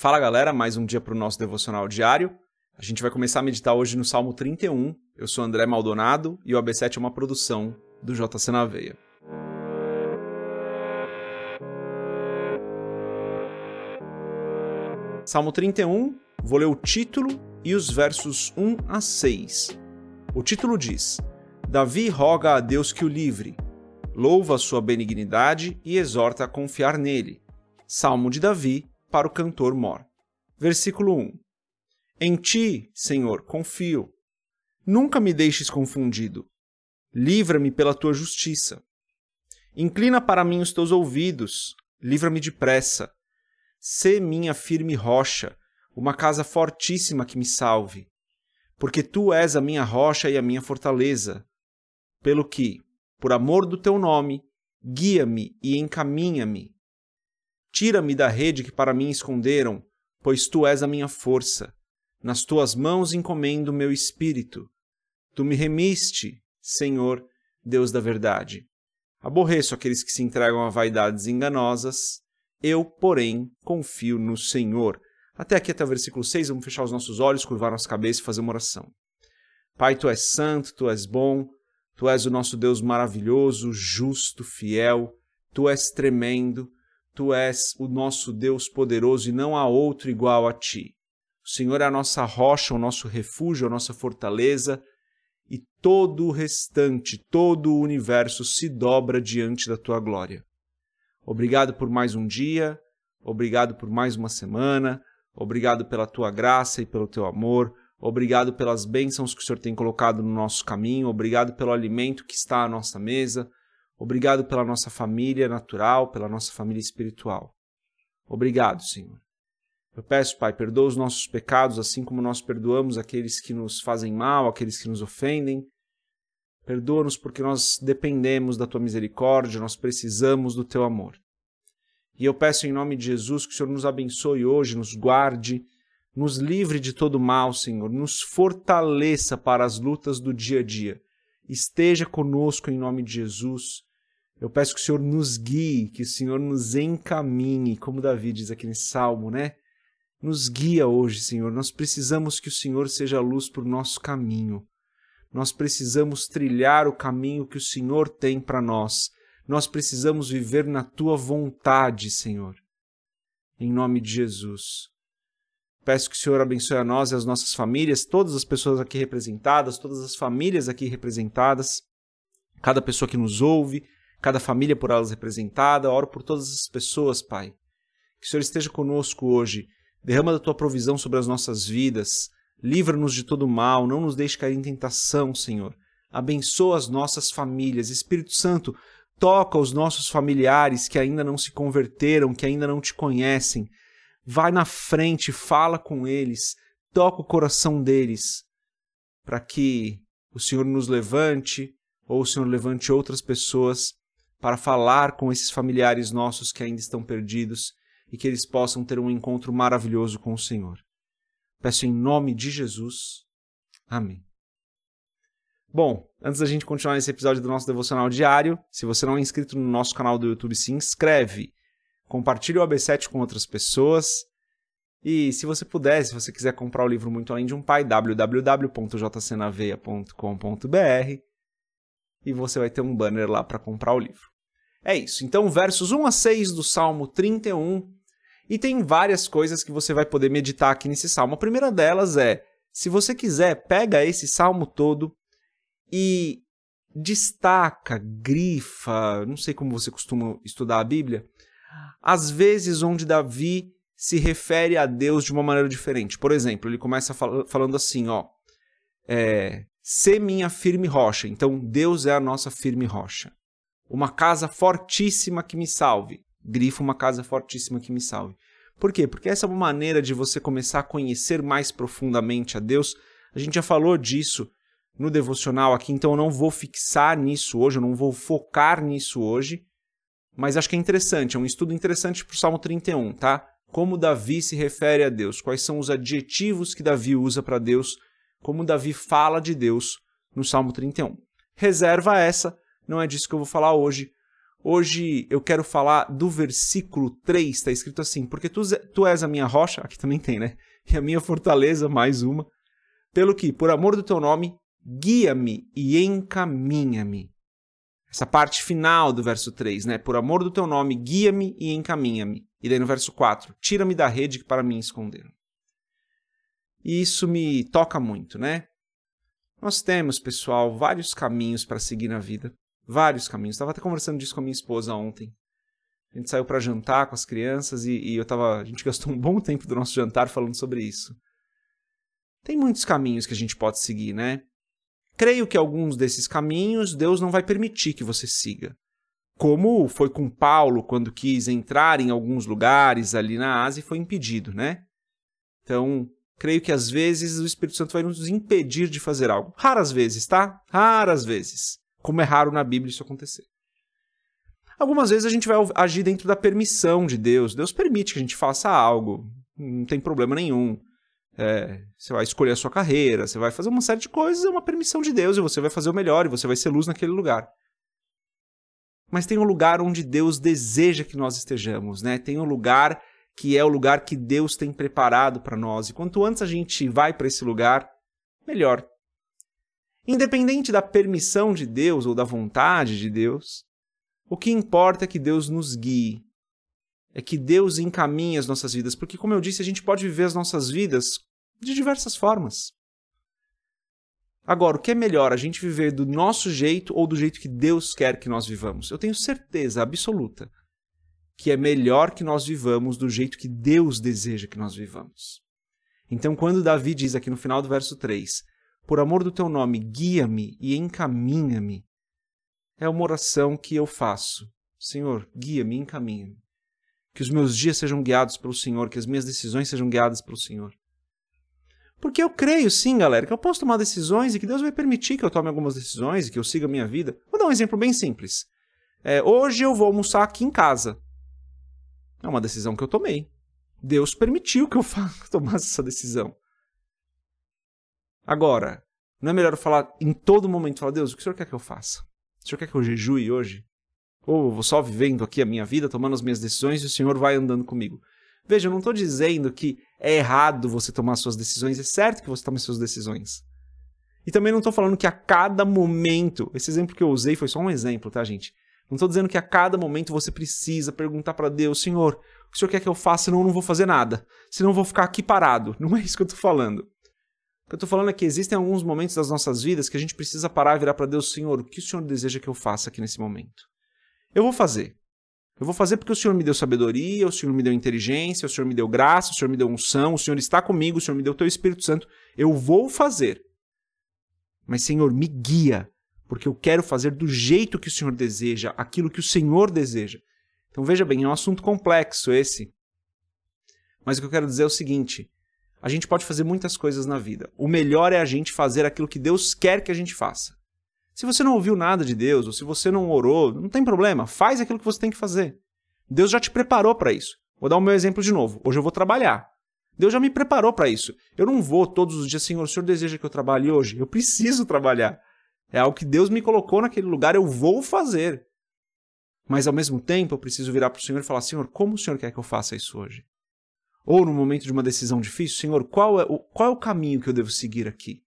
Fala galera, mais um dia para o nosso devocional diário. A gente vai começar a meditar hoje no Salmo 31. Eu sou André Maldonado e o AB7 é uma produção do JC na Veia. Salmo 31, vou ler o título e os versos 1 a 6. O título diz: Davi roga a Deus que o livre, louva sua benignidade e exorta a confiar nele. Salmo de Davi, para o cantor Mor. Versículo 1: Em ti, Senhor, confio. Nunca me deixes confundido. Livra-me pela tua justiça. Inclina para mim os teus ouvidos, livra-me depressa. Sê minha firme rocha, uma casa fortíssima que me salve. Porque tu és a minha rocha e a minha fortaleza. Pelo que, por amor do teu nome, guia-me e encaminha-me Tira-me da rede que para mim esconderam, pois tu és a minha força. Nas tuas mãos encomendo meu espírito. Tu me remiste, Senhor, Deus da verdade. Aborreço aqueles que se entregam a vaidades enganosas. Eu, porém, confio no Senhor. Até aqui, até o versículo 6, vamos fechar os nossos olhos, curvar nossa cabeça e fazer uma oração. Pai, tu és santo, tu és bom, tu és o nosso Deus maravilhoso, justo, fiel, tu és tremendo, Tu és o nosso Deus poderoso e não há outro igual a ti. O Senhor é a nossa rocha, o nosso refúgio, a nossa fortaleza, e todo o restante, todo o universo se dobra diante da tua glória. Obrigado por mais um dia, obrigado por mais uma semana, obrigado pela tua graça e pelo teu amor, obrigado pelas bênçãos que o Senhor tem colocado no nosso caminho, obrigado pelo alimento que está à nossa mesa, Obrigado pela nossa família natural, pela nossa família espiritual. Obrigado, Senhor. Eu peço, Pai, perdoa os nossos pecados, assim como nós perdoamos aqueles que nos fazem mal, aqueles que nos ofendem. Perdoa-nos porque nós dependemos da tua misericórdia, nós precisamos do teu amor. E eu peço em nome de Jesus que o Senhor nos abençoe hoje, nos guarde, nos livre de todo mal, Senhor, nos fortaleça para as lutas do dia a dia. Esteja conosco em nome de Jesus eu peço que o Senhor nos guie, que o Senhor nos encaminhe, como Davi diz aqui nesse salmo, né? Nos guia hoje, Senhor. Nós precisamos que o Senhor seja a luz para o nosso caminho. Nós precisamos trilhar o caminho que o Senhor tem para nós. Nós precisamos viver na tua vontade, Senhor. Em nome de Jesus. Peço que o Senhor abençoe a nós e as nossas famílias, todas as pessoas aqui representadas, todas as famílias aqui representadas, cada pessoa que nos ouve, cada família por elas representada. Oro por todas as pessoas, Pai. Que o Senhor esteja conosco hoje. Derrama da tua provisão sobre as nossas vidas. Livra-nos de todo mal. Não nos deixe cair em tentação, Senhor. Abençoa as nossas famílias. Espírito Santo, toca os nossos familiares que ainda não se converteram, que ainda não te conhecem. Vai na frente, fala com eles, toca o coração deles, para que o Senhor nos levante ou o Senhor levante outras pessoas para falar com esses familiares nossos que ainda estão perdidos e que eles possam ter um encontro maravilhoso com o Senhor. Peço em nome de Jesus. Amém. Bom, antes da gente continuar esse episódio do nosso devocional diário, se você não é inscrito no nosso canal do YouTube, se inscreve. Compartilhe o AB7 com outras pessoas. E se você puder, se você quiser comprar o livro Muito Além de um Pai, www.jcnaveia.com.br e você vai ter um banner lá para comprar o livro. É isso. Então, versos 1 a 6 do Salmo 31. E tem várias coisas que você vai poder meditar aqui nesse salmo. A primeira delas é: se você quiser, pega esse salmo todo e destaca, grifa, não sei como você costuma estudar a Bíblia, às vezes onde Davi se refere a Deus de uma maneira diferente. Por exemplo, ele começa fal falando assim, ó, é, ser minha firme rocha. Então, Deus é a nossa firme rocha. Uma casa fortíssima que me salve. Grifo uma casa fortíssima que me salve. Por quê? Porque essa é uma maneira de você começar a conhecer mais profundamente a Deus. A gente já falou disso no devocional aqui, então eu não vou fixar nisso hoje, eu não vou focar nisso hoje. Mas acho que é interessante, é um estudo interessante para o Salmo 31, tá? Como Davi se refere a Deus, quais são os adjetivos que Davi usa para Deus como Davi fala de Deus no Salmo 31. Reserva essa, não é disso que eu vou falar hoje. Hoje eu quero falar do versículo 3, está escrito assim: Porque tu, tu és a minha rocha, aqui também tem, né? E a minha fortaleza, mais uma. Pelo que, por amor do teu nome, guia-me e encaminha-me. Essa parte final do verso 3, né? Por amor do teu nome, guia-me e encaminha-me. E daí no verso 4, tira-me da rede que para mim esconderam. E isso me toca muito, né? Nós temos, pessoal, vários caminhos para seguir na vida. Vários caminhos. Estava até conversando disso com a minha esposa ontem. A gente saiu para jantar com as crianças e, e, eu tava, a gente gastou um bom tempo do nosso jantar falando sobre isso. Tem muitos caminhos que a gente pode seguir, né? Creio que alguns desses caminhos Deus não vai permitir que você siga. Como foi com Paulo quando quis entrar em alguns lugares ali na Ásia e foi impedido, né? Então, creio que às vezes o Espírito Santo vai nos impedir de fazer algo. Raras vezes, tá? Raras vezes. Como é raro na Bíblia isso acontecer. Algumas vezes a gente vai agir dentro da permissão de Deus. Deus permite que a gente faça algo, não tem problema nenhum. É, você vai escolher a sua carreira, você vai fazer uma série de coisas, é uma permissão de Deus e você vai fazer o melhor e você vai ser luz naquele lugar. Mas tem um lugar onde Deus deseja que nós estejamos, né? Tem um lugar que é o lugar que Deus tem preparado para nós. E quanto antes a gente vai para esse lugar, melhor. Independente da permissão de Deus ou da vontade de Deus, o que importa é que Deus nos guie. É que Deus encaminhe as nossas vidas, porque, como eu disse, a gente pode viver as nossas vidas de diversas formas. Agora, o que é melhor, a gente viver do nosso jeito ou do jeito que Deus quer que nós vivamos? Eu tenho certeza absoluta que é melhor que nós vivamos do jeito que Deus deseja que nós vivamos. Então, quando Davi diz aqui no final do verso 3: Por amor do teu nome, guia-me e encaminha-me, é uma oração que eu faço. Senhor, guia-me, encaminha-me. Que os meus dias sejam guiados pelo Senhor, que as minhas decisões sejam guiadas pelo Senhor. Porque eu creio, sim, galera, que eu posso tomar decisões e que Deus vai permitir que eu tome algumas decisões e que eu siga a minha vida. Vou dar um exemplo bem simples. É, hoje eu vou almoçar aqui em casa. É uma decisão que eu tomei. Deus permitiu que eu tomasse essa decisão. Agora, não é melhor falar em todo momento, falar, Deus, o que o Senhor quer que eu faça? O Senhor quer que eu jejue hoje? Ou eu vou só vivendo aqui a minha vida, tomando as minhas decisões e o Senhor vai andando comigo? Veja, eu não estou dizendo que é errado você tomar suas decisões, é certo que você tome suas decisões. E também não estou falando que a cada momento, esse exemplo que eu usei foi só um exemplo, tá, gente? Não estou dizendo que a cada momento você precisa perguntar para Deus, Senhor, o que o Senhor quer que eu faça, senão eu não vou fazer nada. Senão eu vou ficar aqui parado. Não é isso que eu estou falando. O que eu estou falando é que existem alguns momentos das nossas vidas que a gente precisa parar e virar para Deus, Senhor, o que o Senhor deseja que eu faça aqui nesse momento? Eu vou fazer. Eu vou fazer porque o Senhor me deu sabedoria, o Senhor me deu inteligência, o Senhor me deu graça, o Senhor me deu unção, o Senhor está comigo, o Senhor me deu o teu Espírito Santo. Eu vou fazer. Mas, Senhor, me guia, porque eu quero fazer do jeito que o Senhor deseja, aquilo que o Senhor deseja. Então veja bem, é um assunto complexo esse. Mas o que eu quero dizer é o seguinte: a gente pode fazer muitas coisas na vida. O melhor é a gente fazer aquilo que Deus quer que a gente faça. Se você não ouviu nada de Deus, ou se você não orou, não tem problema, faz aquilo que você tem que fazer. Deus já te preparou para isso. Vou dar o meu exemplo de novo. Hoje eu vou trabalhar. Deus já me preparou para isso. Eu não vou todos os dias, Senhor, o Senhor deseja que eu trabalhe hoje? Eu preciso trabalhar. É algo que Deus me colocou naquele lugar, eu vou fazer. Mas ao mesmo tempo, eu preciso virar para o Senhor e falar: Senhor, como o Senhor quer que eu faça isso hoje? Ou no momento de uma decisão difícil, Senhor, qual é o, qual é o caminho que eu devo seguir aqui?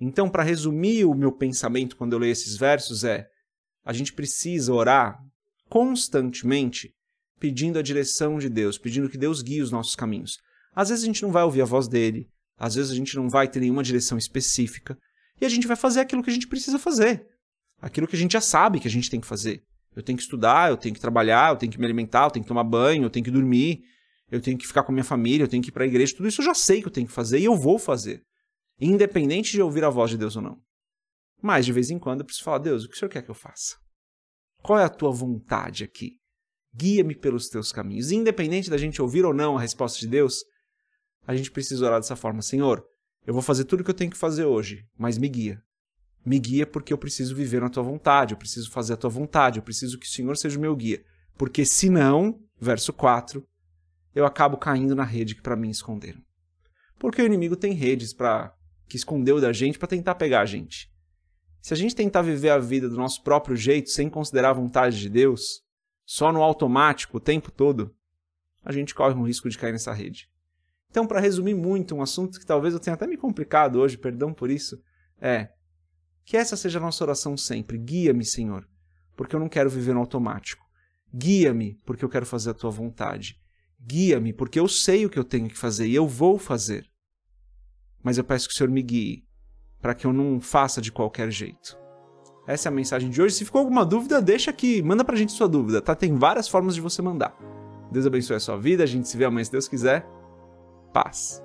Então, para resumir o meu pensamento quando eu leio esses versos, é: a gente precisa orar constantemente pedindo a direção de Deus, pedindo que Deus guie os nossos caminhos. Às vezes a gente não vai ouvir a voz dele, às vezes a gente não vai ter nenhuma direção específica, e a gente vai fazer aquilo que a gente precisa fazer, aquilo que a gente já sabe que a gente tem que fazer. Eu tenho que estudar, eu tenho que trabalhar, eu tenho que me alimentar, eu tenho que tomar banho, eu tenho que dormir, eu tenho que ficar com a minha família, eu tenho que ir para a igreja, tudo isso eu já sei que eu tenho que fazer e eu vou fazer. Independente de ouvir a voz de Deus ou não. Mas de vez em quando eu preciso falar: Deus, o que o Senhor quer que eu faça? Qual é a tua vontade aqui? Guia-me pelos teus caminhos. Independente da gente ouvir ou não a resposta de Deus, a gente precisa orar dessa forma: Senhor, eu vou fazer tudo o que eu tenho que fazer hoje, mas me guia. Me guia porque eu preciso viver na tua vontade, eu preciso fazer a tua vontade, eu preciso que o Senhor seja o meu guia. Porque senão, verso 4, eu acabo caindo na rede que para mim esconderam. Porque o inimigo tem redes para que escondeu da gente para tentar pegar a gente. Se a gente tentar viver a vida do nosso próprio jeito, sem considerar a vontade de Deus, só no automático o tempo todo, a gente corre um risco de cair nessa rede. Então, para resumir muito, um assunto que talvez eu tenha até me complicado hoje, perdão por isso, é que essa seja a nossa oração sempre. Guia-me, Senhor, porque eu não quero viver no automático. Guia-me, porque eu quero fazer a tua vontade. Guia-me, porque eu sei o que eu tenho que fazer e eu vou fazer. Mas eu peço que o Senhor me guie, para que eu não faça de qualquer jeito. Essa é a mensagem de hoje. Se ficou alguma dúvida, deixa aqui, manda pra gente sua dúvida, tá? Tem várias formas de você mandar. Deus abençoe a sua vida, a gente se vê amanhã se Deus quiser. Paz.